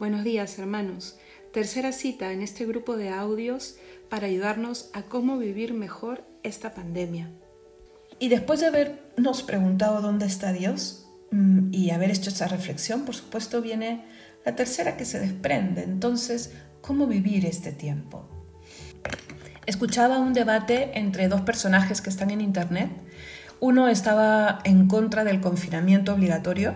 Buenos días, hermanos. Tercera cita en este grupo de audios para ayudarnos a cómo vivir mejor esta pandemia. Y después de habernos preguntado dónde está Dios mm, y haber hecho esa reflexión, por supuesto viene la tercera que se desprende. Entonces, ¿cómo vivir este tiempo? Escuchaba un debate entre dos personajes que están en Internet. Uno estaba en contra del confinamiento obligatorio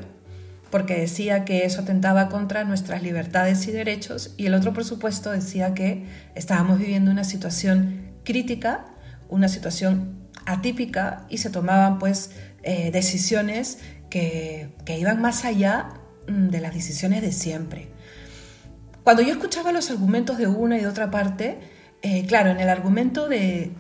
porque decía que eso atentaba contra nuestras libertades y derechos, y el otro, por supuesto, decía que estábamos viviendo una situación crítica, una situación atípica, y se tomaban pues eh, decisiones que, iban más allá mm, de las decisiones de siempre. Cuando yo escuchaba los argumentos de una y de otra parte, eh, claro, en el argumento de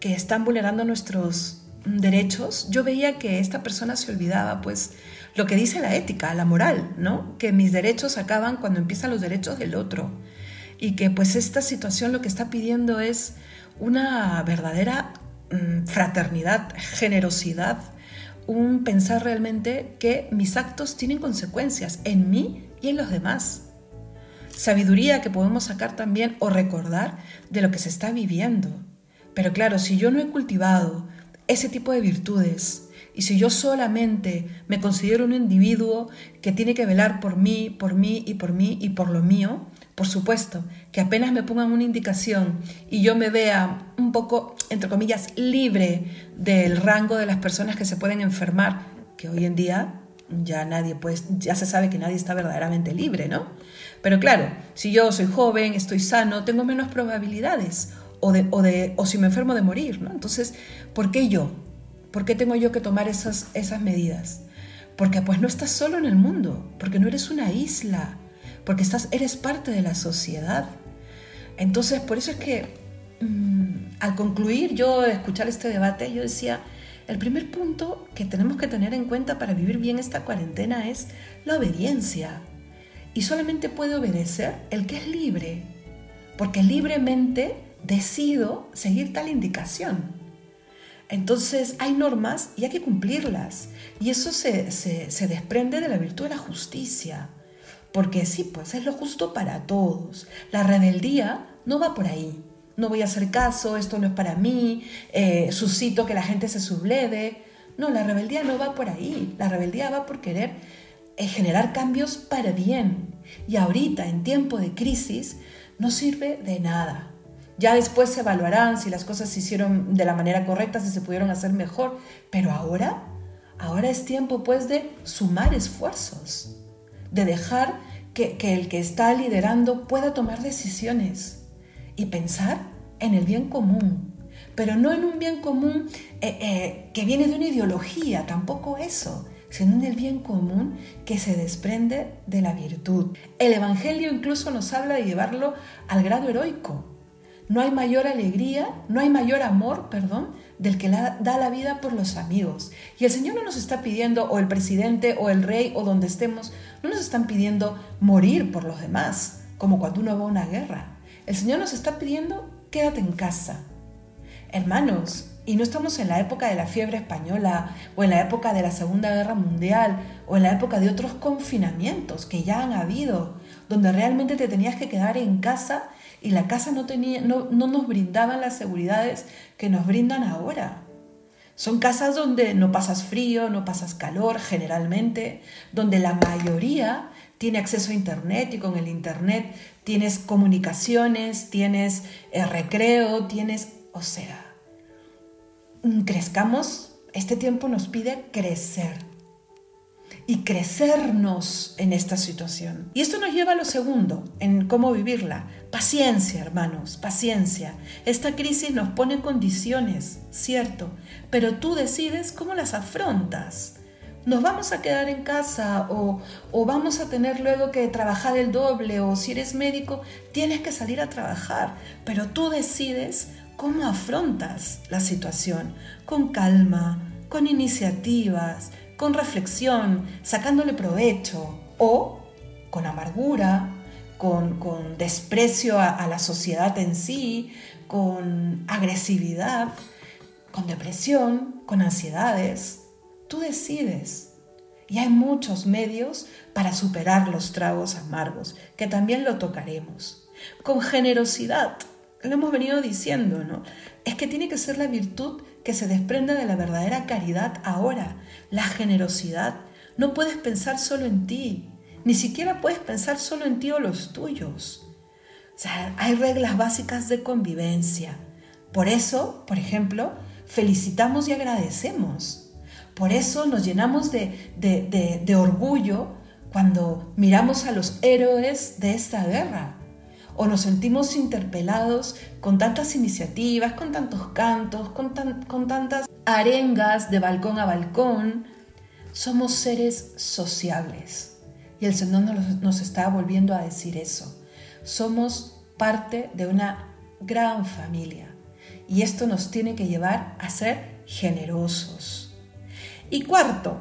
que están vulnerando nuestros derechos, yo veía que esta persona se olvidaba pues lo que dice la ética, la moral, ¿no? Que mis derechos acaban cuando empiezan los derechos del otro. Y que pues esta situación lo que está pidiendo es una verdadera mm, fraternidad, generosidad, un pensar realmente que mis actos tienen consecuencias en mí y en los demás. Sabiduría que podemos sacar también o recordar de lo que se está viviendo. Pero claro, si yo no he cultivado ese tipo de virtudes, y si yo solamente me considero un individuo que tiene que velar por mí, por mí y por mí y por lo mío, por supuesto, que apenas me pongan una indicación y yo me vea un poco, entre comillas, libre del rango de las personas que se pueden enfermar, que hoy en día ya nadie pues ya se sabe que nadie está verdaderamente libre, ¿no? Pero claro, si yo soy joven, estoy sano, tengo menos probabilidades o de, o de o si me enfermo de morir, ¿no? Entonces, ¿por qué yo? ¿Por qué tengo yo que tomar esas, esas medidas? Porque pues no estás solo en el mundo, porque no eres una isla, porque estás, eres parte de la sociedad. Entonces, por eso es que mm, al concluir yo escuchar este debate, yo decía, el primer punto que tenemos que tener en cuenta para vivir bien esta cuarentena es la obediencia. Y solamente puede obedecer el que es libre, porque libremente decido seguir tal indicación. Entonces hay normas y hay que cumplirlas. Y eso se, desprende de la virtud de la justicia. Porque sí, pues es lo justo para todos. La rebeldía no va por ahí. No voy a hacer caso, esto no es para mí, eh, suscito que la gente se subleve. No, la rebeldía no va por ahí. La rebeldía va por querer eh, generar cambios para bien. Y ahorita, en tiempo de crisis, no sirve de nada. Ya después se evaluarán si las cosas se hicieron de la manera correcta, si se pudieron hacer mejor. Pero ahora, ahora es tiempo pues de sumar esfuerzos, de dejar que, el que está liderando pueda tomar decisiones y pensar en el bien común. Pero no en un bien común eh, eh, que viene de una ideología, tampoco eso, sino en el bien común que se desprende de la virtud. El Evangelio incluso nos habla de llevarlo al grado heroico, no hay mayor alegría, no hay mayor amor, perdón, del que da la vida por los amigos. Y el Señor no nos está pidiendo, o el presidente, o el rey, o donde estemos, no nos están pidiendo morir por los demás, como cuando uno va a una guerra. El Señor nos está pidiendo, quédate en casa. Hermanos, y no estamos en la época de la fiebre española, o en la época de la Segunda Guerra Mundial, o en la época de otros confinamientos que ya han habido, donde realmente te tenías que quedar en casa y la casa no, tenía, no, no nos brindaba las seguridades que nos brindan ahora. Son casas donde no pasas frío, no pasas calor generalmente, donde la mayoría tiene acceso a Internet y con el Internet tienes comunicaciones, tienes eh, recreo, tienes, o sea, mm, crezcamos, este tiempo nos pide crecer y crecernos en esta situación. Y esto nos lleva a lo segundo, en cómo vivirla. Paciencia, hermanos, paciencia. Esta crisis nos pone condiciones, cierto, pero tú decides cómo las afrontas. ¿Nos vamos a quedar en casa o, o vamos a tener luego que trabajar el doble o si eres médico tienes que salir a trabajar? Pero tú decides cómo afrontas la situación, con calma, con iniciativas, con reflexión, sacándole provecho, o con amargura, con, desprecio a, la sociedad en sí, con agresividad, con depresión, con ansiedades. Tú decides. Y hay muchos medios para superar los tragos amargos, que también lo tocaremos. Con generosidad, lo hemos venido diciendo, ¿no? Es que tiene que ser la virtud que se desprende de la verdadera caridad ahora, la generosidad. No puedes pensar solo en ti, ni siquiera puedes pensar solo en ti o los tuyos. Hay reglas básicas de convivencia. Por eso, por ejemplo, felicitamos y agradecemos. Por eso nos llenamos de, de, de orgullo cuando miramos a los héroes de esta guerra o nos sentimos interpelados con tantas iniciativas, con tantos cantos, con, con tantas arengas de balcón a balcón. Somos seres sociables. Y el Señor nos, nos está volviendo a decir eso. Somos parte de una gran familia. Y esto nos tiene que llevar a ser generosos. Y cuarto,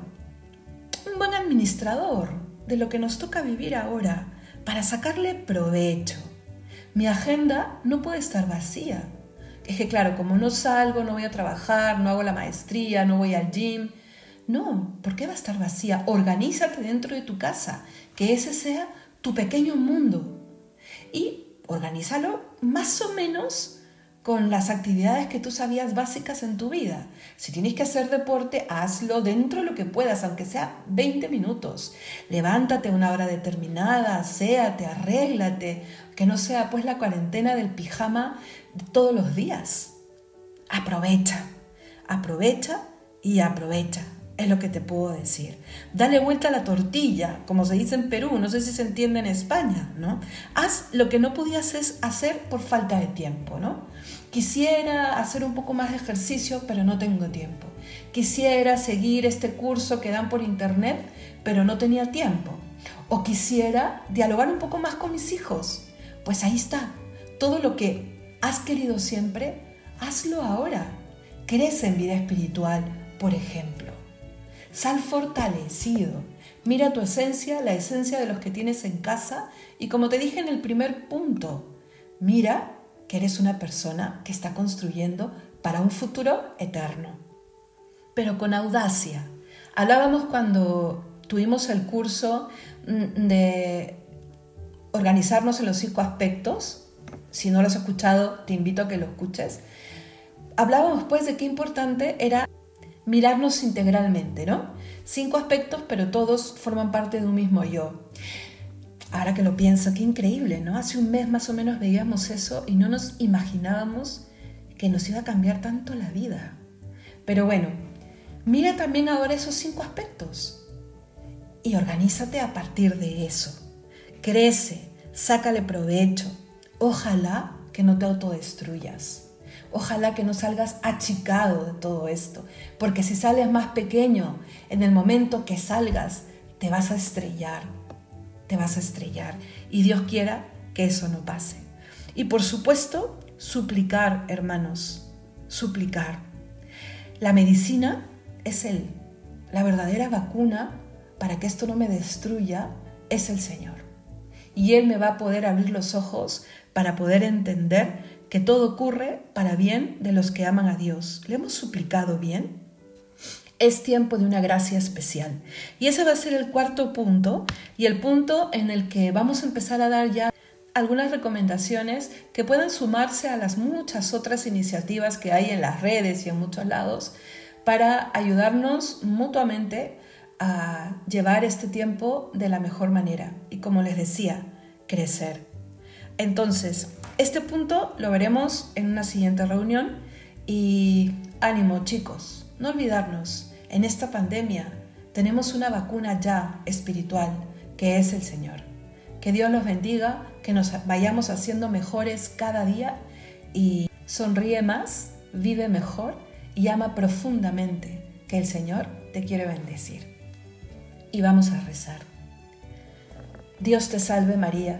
un buen administrador de lo que nos toca vivir ahora para sacarle provecho mi agenda no puede estar vacía. Es que claro, como no salgo, no voy a trabajar, no hago la maestría, no voy al gym. No, ¿por qué va a estar vacía? Organízate dentro de tu casa, que ese sea tu pequeño mundo. Y organízalo más o menos con las actividades que tú sabías básicas en tu vida. Si tienes que hacer deporte, hazlo dentro de lo que puedas, aunque sea 20 minutos. Levántate una hora determinada, aséate, arréglate, que no sea pues la cuarentena del pijama todos los días. Aprovecha, aprovecha y aprovecha es lo que te puedo decir. Dale vuelta a la tortilla, como se dice en Perú, no sé si se entiende en España, ¿no? Haz lo que no podías hacer por falta de tiempo, ¿no? Quisiera hacer un poco más de ejercicio, pero no tengo tiempo. Quisiera seguir este curso que dan por internet, pero no tenía tiempo. O quisiera dialogar un poco más con mis hijos. Pues ahí está. Todo lo que has querido siempre, hazlo ahora. Crece en vida espiritual, por ejemplo. Sal fortalecido. Mira tu esencia, la esencia de los que tienes en casa y como te dije en el primer punto, mira que eres una persona que está construyendo para un futuro eterno. Pero con audacia. Hablábamos cuando tuvimos el curso mm, de organizarnos en los cinco aspectos. Si no lo has escuchado, te invito a que lo escuches. Hablábamos pues de qué importante era mirarnos integralmente, ¿no? Cinco aspectos, pero todos forman parte de un mismo yo. Ahora que lo pienso, qué increíble, ¿no? Hace un mes más o menos veíamos eso y no nos imaginábamos que nos iba a cambiar tanto la vida. Pero bueno, mira también ahora esos cinco aspectos y organízate a partir de eso. Crece, sácale provecho. Ojalá que no te autodestruyas. Ojalá que no salgas achicado de todo esto, porque si sales más pequeño, en el momento que salgas, te vas a estrellar, te vas a estrellar. Y Dios quiera que eso no pase. Y por supuesto, suplicar, hermanos, suplicar. La medicina es Él. La verdadera vacuna para que esto no me destruya es el Señor. Y Él me va a poder abrir los ojos para poder entender que todo ocurre para bien de los que aman a Dios. ¿Le hemos suplicado bien? Es tiempo de una gracia especial. Y ese va a ser el cuarto punto y el punto en el que vamos a empezar a dar ya algunas recomendaciones que puedan sumarse a las muchas otras iniciativas que hay en las redes y en muchos lados para ayudarnos mutuamente a llevar este tiempo de la mejor manera y como les decía, crecer. Entonces, este punto lo veremos en una siguiente reunión y ánimo chicos, no olvidarnos, en esta pandemia tenemos una vacuna ya espiritual que es el Señor. Que Dios los bendiga, que nos vayamos haciendo mejores cada día y sonríe más, vive mejor y ama profundamente, que el Señor te quiere bendecir. Y vamos a rezar. Dios te salve María